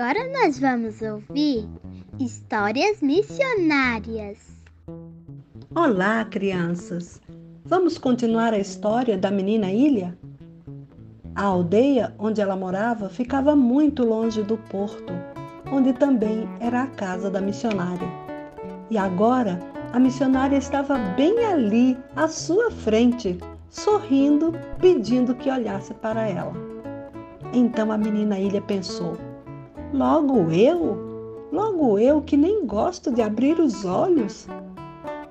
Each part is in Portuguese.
Agora nós vamos ouvir histórias missionárias. Olá, crianças! Vamos continuar a história da menina Ilha? A aldeia onde ela morava ficava muito longe do porto, onde também era a casa da missionária. E agora a missionária estava bem ali, à sua frente, sorrindo, pedindo que olhasse para ela. Então a menina Ilha pensou: Logo eu? Logo eu que nem gosto de abrir os olhos?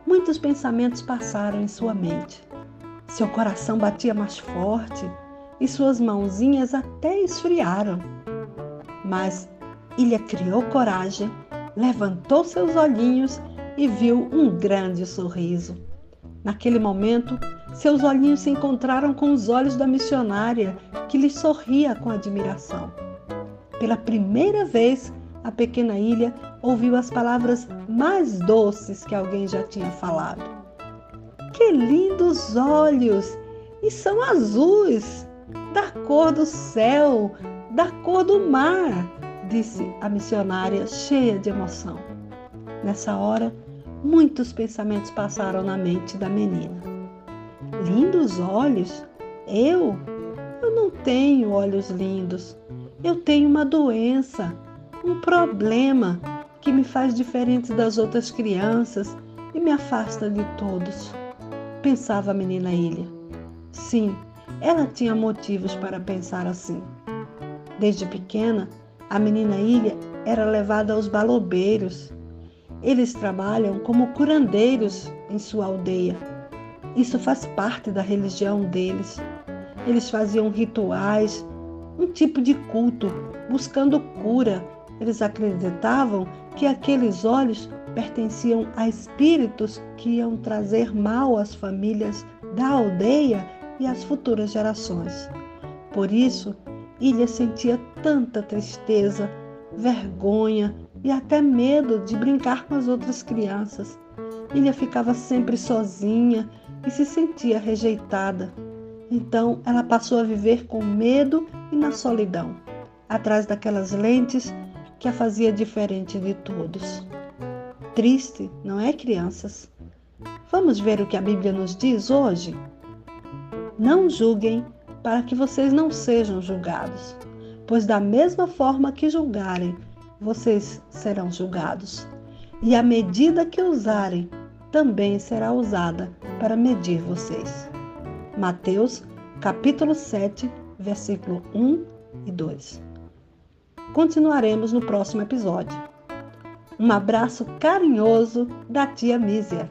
Muitos pensamentos passaram em sua mente. Seu coração batia mais forte e suas mãozinhas até esfriaram. Mas Ilha criou coragem, levantou seus olhinhos e viu um grande sorriso. Naquele momento, seus olhinhos se encontraram com os olhos da missionária, que lhe sorria com admiração. Pela primeira vez, a pequena ilha ouviu as palavras mais doces que alguém já tinha falado. Que lindos olhos! E são azuis, da cor do céu, da cor do mar, disse a missionária, cheia de emoção. Nessa hora, muitos pensamentos passaram na mente da menina. Lindos olhos? Eu? Eu não tenho olhos lindos. Eu tenho uma doença, um problema que me faz diferente das outras crianças e me afasta de todos. Pensava a menina Ilha. Sim, ela tinha motivos para pensar assim. Desde pequena, a menina Ilha era levada aos balobeiros. Eles trabalham como curandeiros em sua aldeia. Isso faz parte da religião deles. Eles faziam rituais, um tipo de culto, buscando cura. Eles acreditavam que aqueles olhos pertenciam a espíritos que iam trazer mal às famílias da aldeia e às futuras gerações. Por isso, Ilha sentia tanta tristeza, vergonha e até medo de brincar com as outras crianças. Ilha ficava sempre sozinha e se sentia rejeitada. Então ela passou a viver com medo e na solidão, atrás daquelas lentes que a fazia diferente de todos. Triste, não é, crianças? Vamos ver o que a Bíblia nos diz hoje? Não julguem para que vocês não sejam julgados, pois da mesma forma que julgarem, vocês serão julgados. E a medida que usarem também será usada para medir vocês. Mateus, capítulo 7, versículo 1 e 2. Continuaremos no próximo episódio. Um abraço carinhoso da tia Mísia.